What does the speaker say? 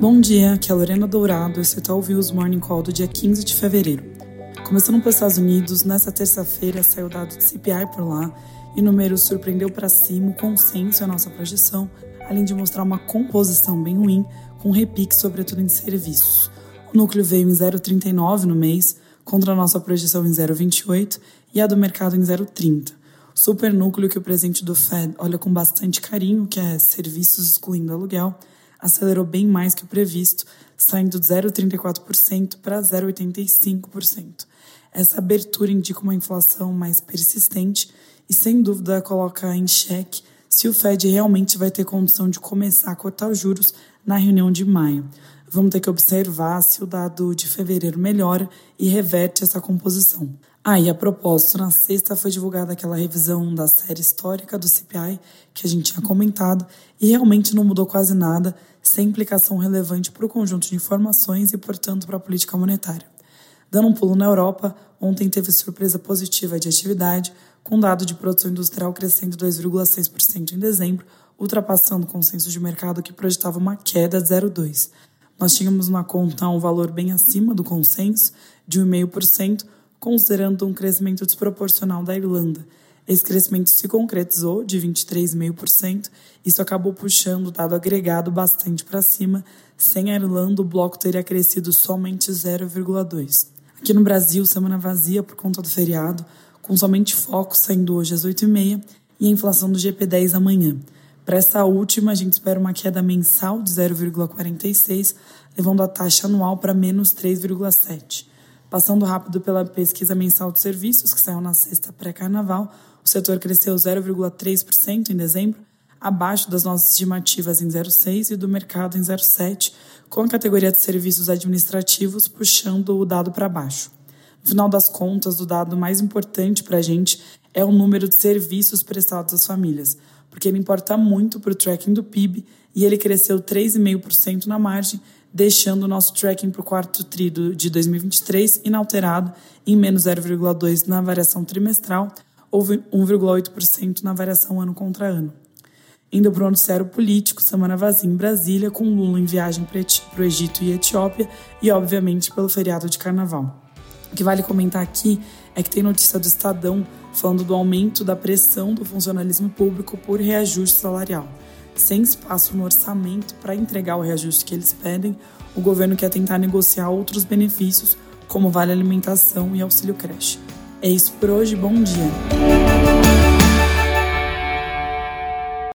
Bom dia, aqui é a Lorena Dourado e você está ouvindo os Morning Call do dia 15 de fevereiro. Começando pelos Estados Unidos, nesta terça-feira saiu o dado de CPI por lá e o número surpreendeu para cima o consenso e a nossa projeção, além de mostrar uma composição bem ruim, com repique sobretudo em serviços. O núcleo veio em 0,39 no mês, contra a nossa projeção em 0,28 e a do mercado em 0,30. O supernúcleo que o presidente do Fed olha com bastante carinho, que é serviços excluindo aluguel, acelerou bem mais que o previsto, saindo de 0,34% para 0,85%. Essa abertura indica uma inflação mais persistente e, sem dúvida, coloca em xeque se o Fed realmente vai ter condição de começar a cortar os juros na reunião de maio. Vamos ter que observar se o dado de fevereiro melhora e reverte essa composição. Ah, e a propósito, na sexta foi divulgada aquela revisão da série histórica do CPI que a gente tinha comentado e realmente não mudou quase nada, sem implicação relevante para o conjunto de informações e, portanto, para a política monetária. Dando um pulo na Europa, ontem teve surpresa positiva de atividade, com dado de produção industrial crescendo 2,6% em dezembro, ultrapassando o consenso de mercado que projetava uma queda de 0,2%. Nós tínhamos na conta um valor bem acima do consenso, de 1,5%, considerando um crescimento desproporcional da Irlanda. Esse crescimento se concretizou de 23,5%, isso acabou puxando o dado agregado bastante para cima. Sem a Irlanda, o bloco teria crescido somente 0,2%. Aqui no Brasil, semana vazia por conta do feriado, com somente foco saindo hoje às 8h30 e a inflação do GP10 amanhã. Para essa última, a gente espera uma queda mensal de 0,46, levando a taxa anual para menos 3,7. Passando rápido pela pesquisa mensal de serviços, que saiu na sexta pré-carnaval, o setor cresceu 0,3% em dezembro, abaixo das nossas estimativas em 0,6% e do mercado em 0,7%, com a categoria de serviços administrativos puxando o dado para baixo. No final das contas, o dado mais importante para a gente é o número de serviços prestados às famílias porque ele importa muito para o tracking do PIB e ele cresceu 3,5% na margem, deixando o nosso tracking para o quarto tri de 2023 inalterado em menos 0,2% na variação trimestral ou 1,8% na variação ano contra ano. Indo para o noticiário político, semana vazia em Brasília, com Lula em viagem para o Egito e Etiópia e, obviamente, pelo feriado de carnaval. O que vale comentar aqui é que tem notícia do Estadão falando do aumento da pressão do funcionalismo público por reajuste salarial. Sem espaço no orçamento para entregar o reajuste que eles pedem, o governo quer tentar negociar outros benefícios, como vale alimentação e auxílio creche. É isso por hoje, bom dia!